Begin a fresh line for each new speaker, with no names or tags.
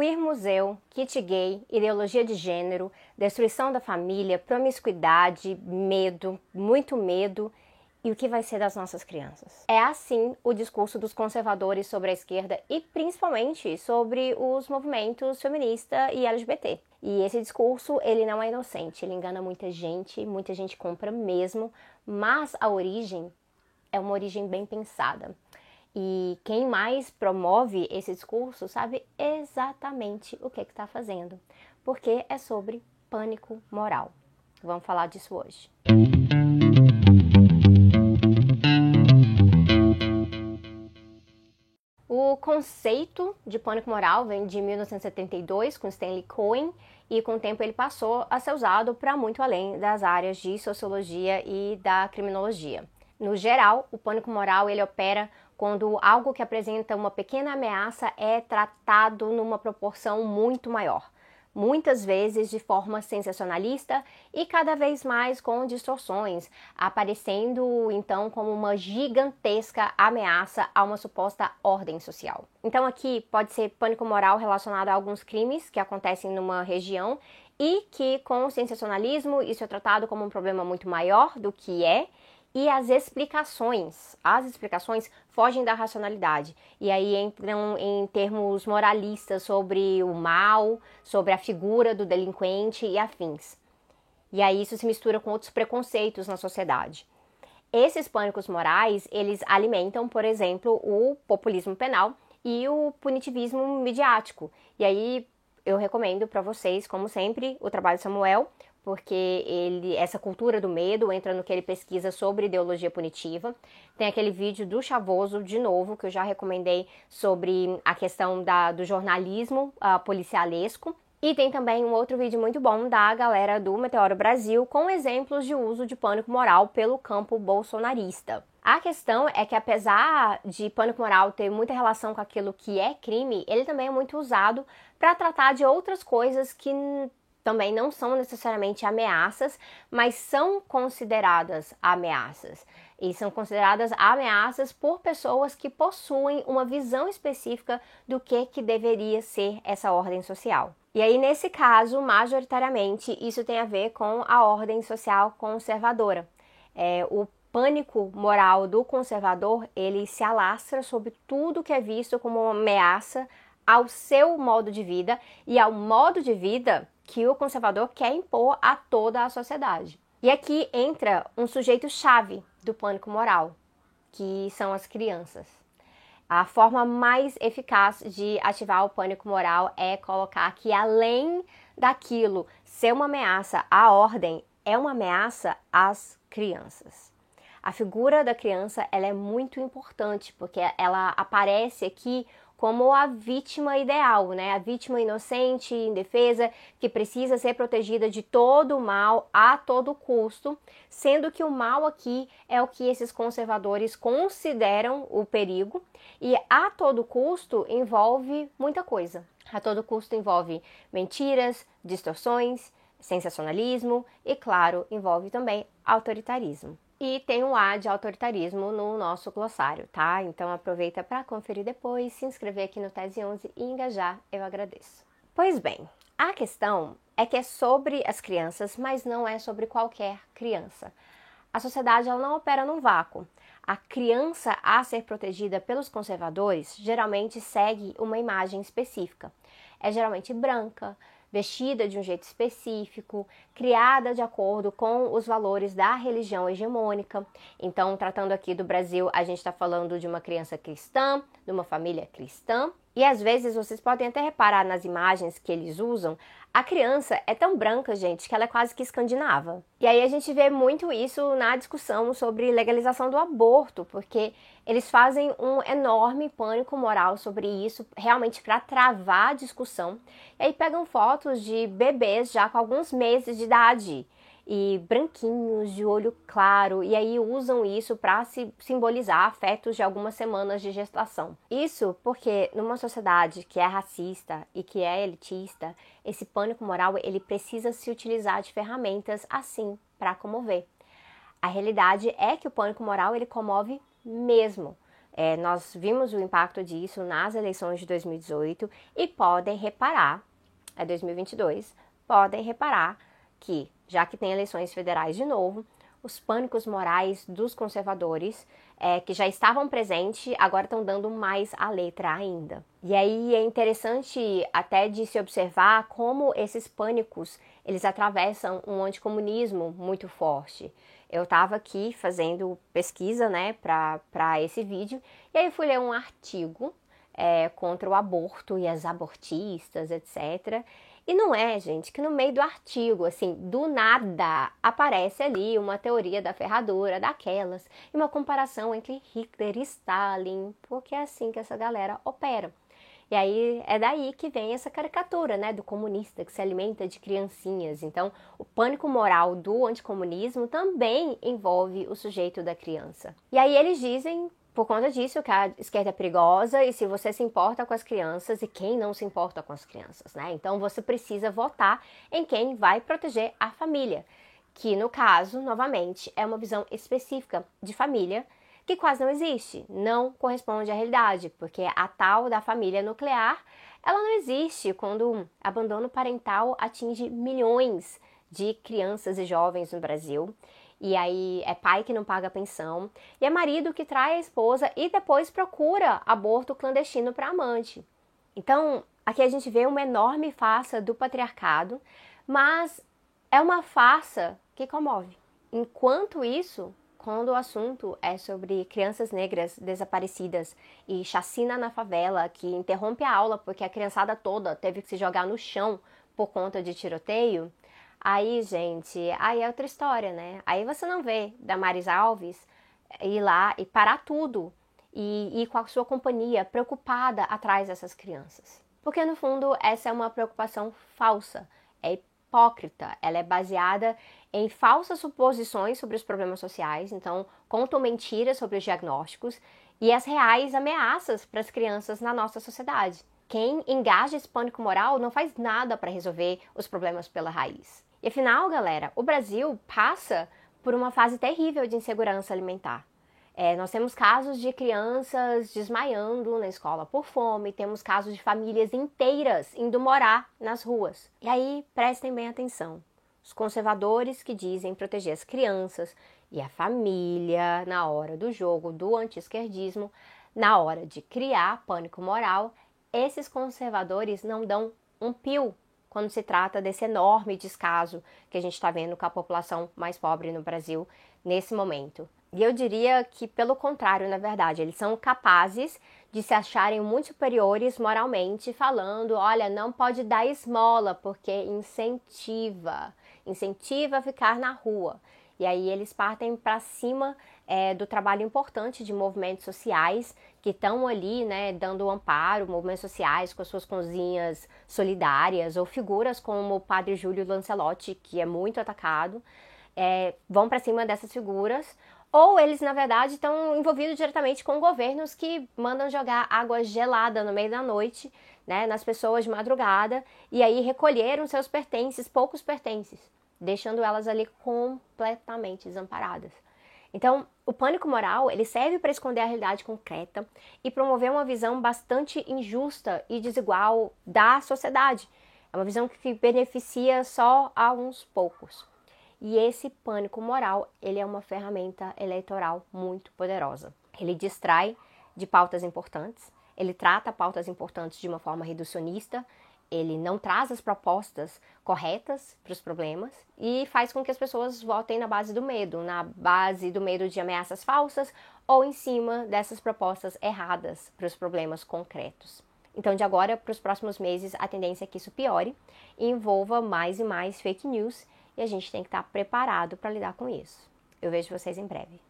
Queer Museu, Kit Gay, Ideologia de Gênero, Destruição da Família, Promiscuidade, Medo, muito medo e o que vai ser das nossas crianças. É assim o discurso dos conservadores sobre a esquerda e principalmente sobre os movimentos feminista e LGBT. E esse discurso, ele não é inocente, ele engana muita gente, muita gente compra mesmo, mas a origem é uma origem bem pensada. E quem mais promove esse discurso sabe exatamente o que está fazendo, porque é sobre pânico moral. Vamos falar disso hoje. O conceito de pânico moral vem de 1972 com Stanley Cohen e com o tempo ele passou a ser usado para muito além das áreas de sociologia e da criminologia. No geral, o pânico moral ele opera quando algo que apresenta uma pequena ameaça é tratado numa proporção muito maior, muitas vezes de forma sensacionalista e cada vez mais com distorções, aparecendo então como uma gigantesca ameaça a uma suposta ordem social. Então aqui pode ser pânico moral relacionado a alguns crimes que acontecem numa região e que com o sensacionalismo isso é tratado como um problema muito maior do que é e as explicações, as explicações fogem da racionalidade e aí entram em termos moralistas sobre o mal, sobre a figura do delinquente e afins. E aí isso se mistura com outros preconceitos na sociedade. Esses pânicos morais, eles alimentam, por exemplo, o populismo penal e o punitivismo midiático. E aí eu recomendo para vocês, como sempre, o trabalho de Samuel, porque ele essa cultura do medo entra no que ele pesquisa sobre ideologia punitiva. Tem aquele vídeo do Chavoso, de novo, que eu já recomendei sobre a questão da, do jornalismo uh, policialesco. E tem também um outro vídeo muito bom da galera do Meteoro Brasil com exemplos de uso de pânico moral pelo campo bolsonarista. A questão é que, apesar de pânico moral ter muita relação com aquilo que é crime, ele também é muito usado para tratar de outras coisas que também não são necessariamente ameaças, mas são consideradas ameaças. E são consideradas ameaças por pessoas que possuem uma visão específica do que, que deveria ser essa ordem social. E aí, nesse caso, majoritariamente, isso tem a ver com a ordem social conservadora. É, o pânico moral do conservador, ele se alastra sobre tudo que é visto como uma ameaça ao seu modo de vida e ao modo de vida que o conservador quer impor a toda a sociedade. E aqui entra um sujeito-chave do pânico moral, que são as crianças. A forma mais eficaz de ativar o pânico moral é colocar que, além daquilo ser uma ameaça à ordem, é uma ameaça às crianças. A figura da criança ela é muito importante porque ela aparece aqui como a vítima ideal, né? A vítima inocente, indefesa, que precisa ser protegida de todo o mal a todo custo, sendo que o mal aqui é o que esses conservadores consideram o perigo e a todo custo envolve muita coisa. A todo custo envolve mentiras, distorções, sensacionalismo e, claro, envolve também autoritarismo e tem um A de autoritarismo no nosso glossário, tá? Então aproveita para conferir depois, se inscrever aqui no Tese 11 e engajar, eu agradeço. Pois bem, a questão é que é sobre as crianças, mas não é sobre qualquer criança. A sociedade ela não opera num vácuo. A criança a ser protegida pelos conservadores geralmente segue uma imagem específica. É geralmente branca, vestida de um jeito específico, criada de acordo com os valores da religião hegemônica. Então, tratando aqui do Brasil, a gente está falando de uma criança cristã, de uma família cristã. E às vezes vocês podem até reparar nas imagens que eles usam a criança é tão branca, gente, que ela é quase que escandinava. E aí a gente vê muito isso na discussão sobre legalização do aborto, porque eles fazem um enorme pânico moral sobre isso, realmente para travar a discussão. E aí pegam fotos de bebês já com alguns meses de idade e branquinhos, de olho claro, e aí usam isso para se simbolizar fetos de algumas semanas de gestação. Isso porque numa sociedade que é racista e que é elitista, esse pânico moral ele precisa se utilizar de ferramentas assim para comover. A realidade é que o pânico moral ele comove mesmo. É, nós vimos o impacto disso nas eleições de 2018 e podem reparar, é 2022, podem reparar que, já que tem eleições federais de novo, os pânicos morais dos conservadores, é, que já estavam presentes, agora estão dando mais a letra ainda. E aí é interessante até de se observar como esses pânicos eles atravessam um anticomunismo muito forte. Eu estava aqui fazendo pesquisa, né, para esse vídeo, e aí fui ler um artigo é, contra o aborto e as abortistas, etc. E não é, gente, que no meio do artigo, assim, do nada, aparece ali uma teoria da ferradura daquelas e uma comparação entre Hitler e Stalin, porque é assim que essa galera opera. E aí é daí que vem essa caricatura, né, do comunista que se alimenta de criancinhas. Então, o pânico moral do anticomunismo também envolve o sujeito da criança. E aí eles dizem por conta disso que a esquerda é perigosa e se você se importa com as crianças e quem não se importa com as crianças, né? Então você precisa votar em quem vai proteger a família, que no caso, novamente, é uma visão específica de família que quase não existe, não corresponde à realidade, porque a tal da família nuclear, ela não existe quando o abandono parental atinge milhões de crianças e jovens no Brasil e aí é pai que não paga pensão, e é marido que trai a esposa e depois procura aborto clandestino para amante. Então, aqui a gente vê uma enorme farsa do patriarcado, mas é uma farsa que comove. Enquanto isso, quando o assunto é sobre crianças negras desaparecidas e chacina na favela que interrompe a aula porque a criançada toda teve que se jogar no chão por conta de tiroteio, Aí, gente, aí é outra história, né? Aí você não vê Damaris Alves ir lá e parar tudo e ir com a sua companhia preocupada atrás dessas crianças. Porque no fundo essa é uma preocupação falsa, é hipócrita, ela é baseada em falsas suposições sobre os problemas sociais, então contam mentiras sobre os diagnósticos e as reais ameaças para as crianças na nossa sociedade. Quem engaja esse pânico moral não faz nada para resolver os problemas pela raiz. E afinal, galera, o Brasil passa por uma fase terrível de insegurança alimentar. É, nós temos casos de crianças desmaiando na escola por fome, temos casos de famílias inteiras indo morar nas ruas. E aí, prestem bem atenção. Os conservadores que dizem proteger as crianças e a família na hora do jogo do anti-esquerdismo, na hora de criar pânico moral, esses conservadores não dão um pio quando se trata desse enorme descaso que a gente está vendo com a população mais pobre no Brasil nesse momento. E eu diria que, pelo contrário, na verdade, eles são capazes de se acharem muito superiores moralmente, falando: olha, não pode dar esmola porque incentiva, incentiva a ficar na rua. E aí eles partem para cima é, do trabalho importante de movimentos sociais que estão ali, né, dando amparo, movimentos sociais com as suas cozinhas solidárias, ou figuras como o padre Júlio Lancelotti, que é muito atacado, é, vão para cima dessas figuras, ou eles, na verdade, estão envolvidos diretamente com governos que mandam jogar água gelada no meio da noite, né, nas pessoas de madrugada, e aí recolheram seus pertences, poucos pertences deixando elas ali completamente desamparadas. Então, o pânico moral, ele serve para esconder a realidade concreta e promover uma visão bastante injusta e desigual da sociedade. É uma visão que beneficia só a uns poucos. E esse pânico moral, ele é uma ferramenta eleitoral muito poderosa. Ele distrai de pautas importantes, ele trata pautas importantes de uma forma reducionista, ele não traz as propostas corretas para os problemas e faz com que as pessoas votem na base do medo, na base do medo de ameaças falsas ou em cima dessas propostas erradas para os problemas concretos. Então, de agora para os próximos meses, a tendência é que isso piore e envolva mais e mais fake news e a gente tem que estar preparado para lidar com isso. Eu vejo vocês em breve.